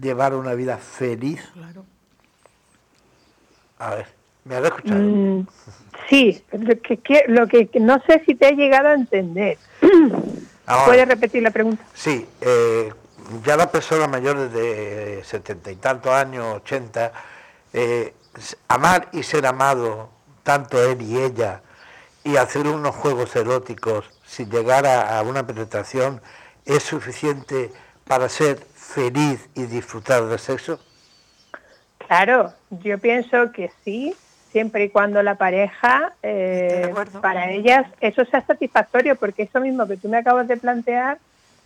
llevar una vida feliz? Claro. A ver, ¿me has escuchado? Mm, sí, lo que, lo que no sé si te he llegado a entender. ¿Puedes repetir la pregunta? Sí, eh, ya la persona mayor de setenta y tantos años, ochenta, eh, amar y ser amado, tanto él y ella, y hacer unos juegos eróticos sin llegar a, una penetración, ¿es suficiente para ser feliz y disfrutar del sexo? Claro, yo pienso que sí, siempre y cuando la pareja, eh, para ellas, eso sea satisfactorio, porque eso mismo que tú me acabas de plantear,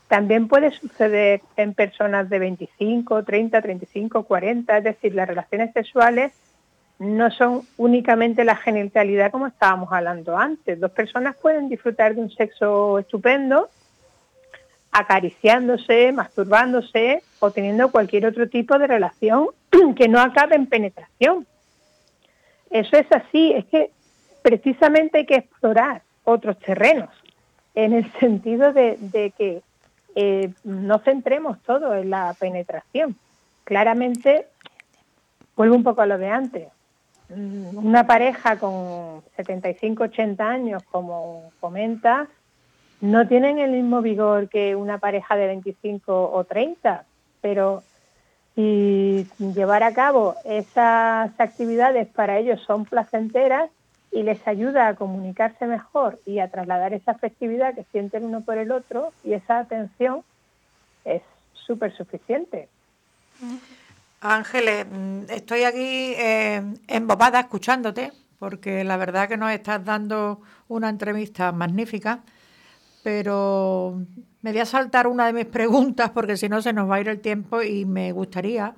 También puede suceder en personas de 25, 30, 35, 40, es decir, las relaciones sexuales no son únicamente la genitalidad como estábamos hablando antes. Dos personas pueden disfrutar de un sexo estupendo, acariciándose, masturbándose o teniendo cualquier otro tipo de relación que no acabe en penetración. Eso es así, es que precisamente hay que explorar otros terrenos, en el sentido de, de que eh, no centremos todo en la penetración. Claramente, vuelvo un poco a lo de antes, Mm, una pareja con 75, 80 años, como comentas, no tienen el mismo vigor que una pareja de 25 o 30, pero si llevar a cabo esas actividades para ellos son placenteras y les ayuda a comunicarse mejor y a trasladar esa afectividad que sienten uno por el otro y esa atención es súper suficiente. Ángeles, estoy aquí eh, embobada escuchándote, porque la verdad que nos estás dando una entrevista magnífica, pero me voy a saltar una de mis preguntas, porque si no se nos va a ir el tiempo y me gustaría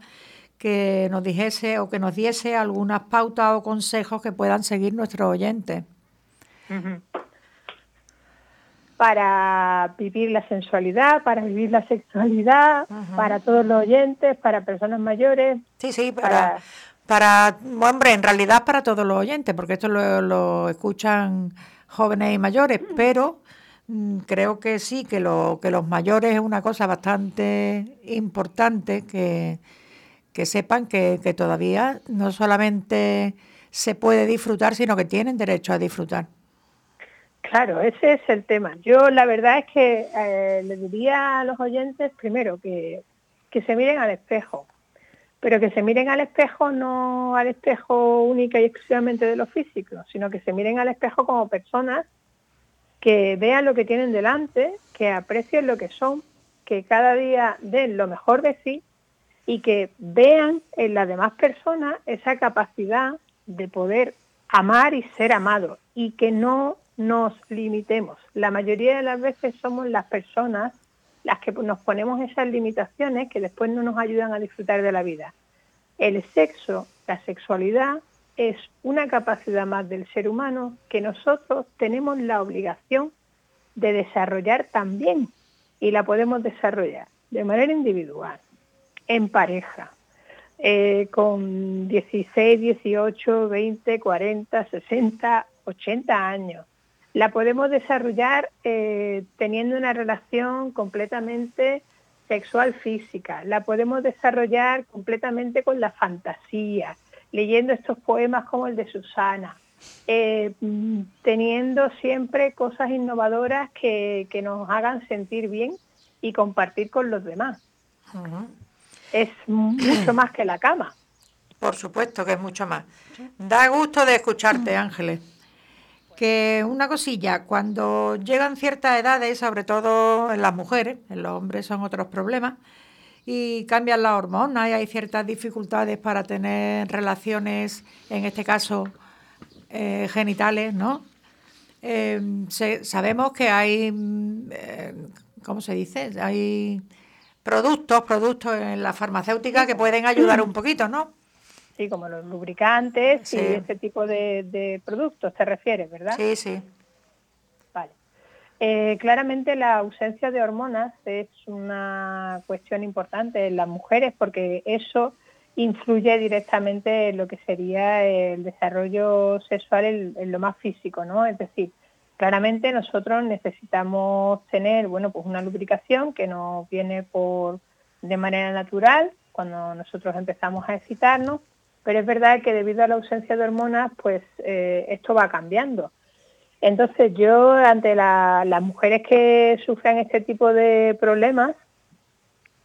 que nos dijese o que nos diese algunas pautas o consejos que puedan seguir nuestros oyentes. Para vivir la sensualidad, para vivir la sexualidad, para todos los oyentes, para personas mayores. Sí, sí, para, para, hombre, en realidad para todos los oyentes, porque esto lo, escuchan jóvenes y mayores, pero mm, creo que sí, que, lo, que los mayores es una cosa bastante importante que, que sepan que, que todavía no solamente se puede disfrutar, sino que tienen derecho a disfrutar. Claro, ese es el tema. Yo la verdad es que eh, le diría a los oyentes primero que, que se miren al espejo, pero que se miren al espejo no al espejo única y exclusivamente de lo físico, sino que se miren al espejo como personas que vean lo que tienen delante, que aprecien lo que son, que cada día den lo mejor de sí y que vean en las demás personas esa capacidad de poder amar y ser amado y que no nos limitemos. La mayoría de las veces somos las personas las que nos ponemos esas limitaciones que después no nos ayudan a disfrutar de la vida. El sexo, la sexualidad, es una capacidad más del ser humano que nosotros tenemos la obligación de desarrollar también y la podemos desarrollar de manera individual, en pareja, eh, con 16, 18, 20, 40, 60, 80 años, la podemos desarrollar eh, teniendo una relación completamente sexual física, la podemos desarrollar completamente con la fantasía, leyendo estos poemas como el de Susana, eh, teniendo siempre cosas innovadoras que, nos hagan sentir bien y compartir con los demás. Es mucho más que la cama. Por supuesto que es mucho más. Da gusto de escucharte, Ángeles que una cosilla, cuando llegan ciertas edades, sobre todo en las mujeres, en los hombres son otros problemas, y cambian las hormonas y hay ciertas dificultades para tener relaciones, en este caso eh, genitales, ¿no? Eh, sabemos que hay, eh, ¿cómo se dice? Hay productos, productos en la farmacéutica que pueden ayudar un poquito, ¿no? Sí, como los lubricantes y ese tipo de, productos, te refieres, ¿verdad? Sí, sí. Vale. Eh, claramente la ausencia de hormonas es una cuestión importante en las mujeres porque eso influye directamente en lo que sería el desarrollo sexual en, lo más físico, ¿no? Es decir, claramente nosotros necesitamos tener, bueno, pues una lubricación que nos viene por de manera natural cuando nosotros empezamos a excitarnos pero es verdad que debido a la ausencia de hormonas, pues eh, esto va cambiando. Entonces yo, ante las mujeres que sufren este tipo de problemas,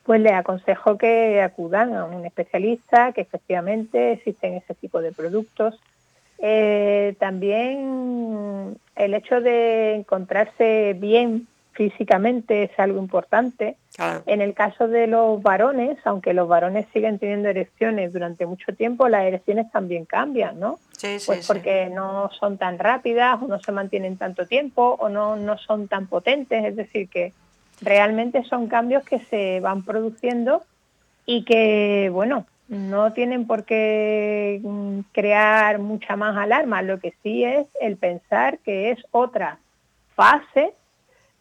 pues les aconsejo que acudan a un especialista, que efectivamente existen ese tipo de productos. Eh, también el hecho de encontrarse bien físicamente es algo importante. En el caso de los varones, aunque los varones siguen teniendo erecciones durante mucho tiempo, las erecciones también cambian, ¿no? Sí, sí, pues porque no son tan rápidas o no se mantienen tanto tiempo o no, no son tan potentes, es decir, que realmente son cambios que se van produciendo y que, bueno, no tienen por qué mm, crear mucha más alarma. Lo que sí es el pensar que es otra fase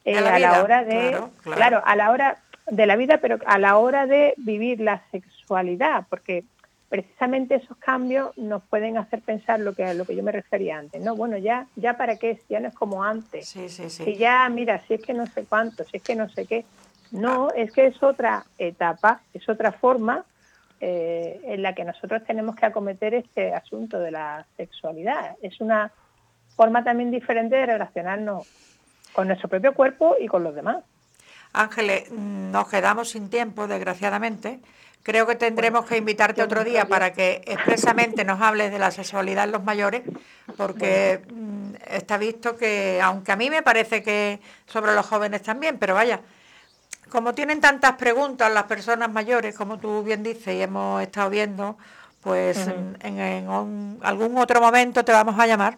eh, la a la hora de, claro, claro. claro, a la hora de la vida, pero a la hora de vivir la sexualidad, porque precisamente esos cambios nos pueden hacer pensar lo que a lo que yo me refería antes, ¿no? Bueno, ya, ya para qué, ya no es como antes. Sí, sí, sí. Si ya, mira, si es que no sé cuánto, si es que no sé qué. No, es que es otra etapa, es otra forma eh, en la que nosotros tenemos que acometer este asunto de la sexualidad. Es una forma también diferente de relacionarnos con nuestro propio cuerpo y con los demás. Ángeles, mm, nos quedamos sin tiempo, desgraciadamente. Creo que tendremos que invitarte otro día para que expresamente nos hables de la sexualidad en los mayores, porque mm, está visto que, aunque a mí me parece que sobre los jóvenes también, pero vaya, como tienen tantas preguntas las personas mayores, como tú bien dices y hemos estado viendo, pues en, en un- algún otro momento te vamos a llamar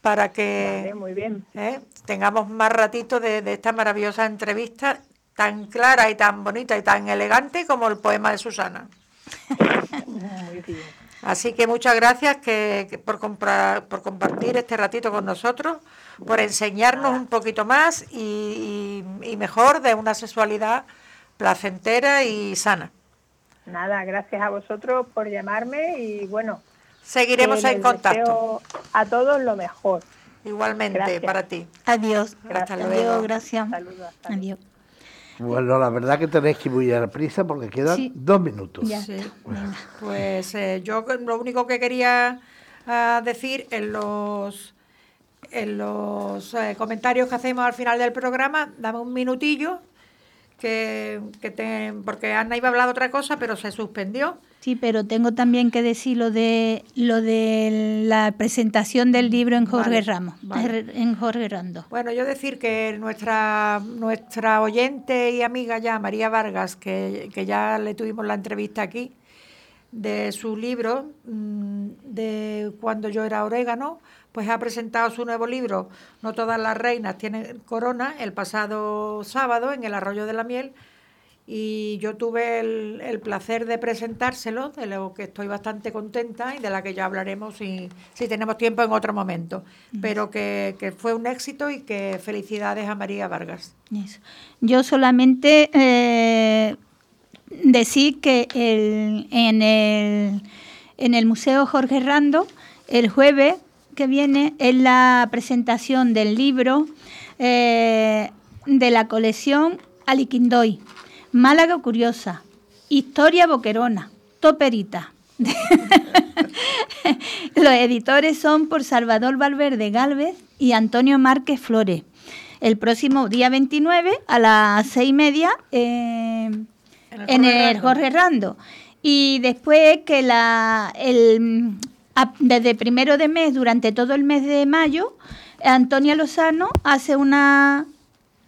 para que Vale, muy bien. ¿eh? tengamos más ratito de, de esta maravillosa entrevista tan clara y tan bonita y tan elegante como el poema de Susana. Muy bien. Así que muchas gracias que, que por, compra- por compartir este ratito con nosotros, por enseñarnos un poquito más y, y- y mejor de una sexualidad placentera y sana. Nada, gracias a vosotros por llamarme y bueno, Seguiremos en contacto. deseo a todos lo mejor. Igualmente Gracias. para ti. Adiós. Hasta Adiós, luego. gracias. Saludos. hasta luego. Adiós. Bueno, la verdad que tenéis que ir muy a prisa porque quedan Sí. dos minutos. Ya Sí. Pues eh, yo lo único que quería ah, decir en los en los eh, comentarios que hacemos al final del programa, dame un minutillo que, que te- porque Ana iba a hablar de otra cosa, pero se suspendió. Sí, pero tengo también que decir lo de lo de la presentación del libro en Jorge Vale, Ramos, vale. en Jorge Rando. Bueno, yo decir que nuestra nuestra oyente y amiga ya, María Vargas, que, que ya le tuvimos la entrevista aquí, de su libro mm, de Cuando yo era orégano, pues ha presentado su nuevo libro, No todas las reinas tienen corona, el pasado sábado en el Arroyo de la Miel. Y yo tuve el, el placer de presentárselo, de lo que estoy bastante contenta y de la que ya hablaremos si, si tenemos tiempo en otro momento. Pero que, que fue un éxito y que felicidades a María Vargas. Yo solamente eh, decir que el- en, el, en el Museo Jorge Rando, el jueves que viene, es la presentación del libro eh, de la colección Aliquindoy, Málaga Curiosa, Historia Boquerona, Toperita. Los editores son por Salvador Valverde Galvez y Antonio Márquez Flores. El próximo día 29 a las seis y media eh, en el Jorge Rando. Y después que la, el, a- desde primero de mes, durante todo el mes de mayo, Antonia Lozano hace una,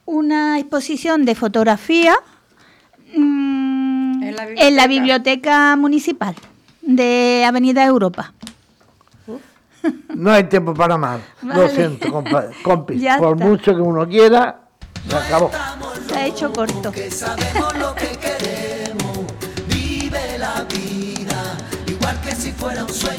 una exposición de fotografía mm, En la en la biblioteca. municipal de Avenida Europa. No hay tiempo para más. Lo siento, compa- compi. Ya Por está. mucho que uno quiera, se acabó. Se ha hecho corto. Que sabemos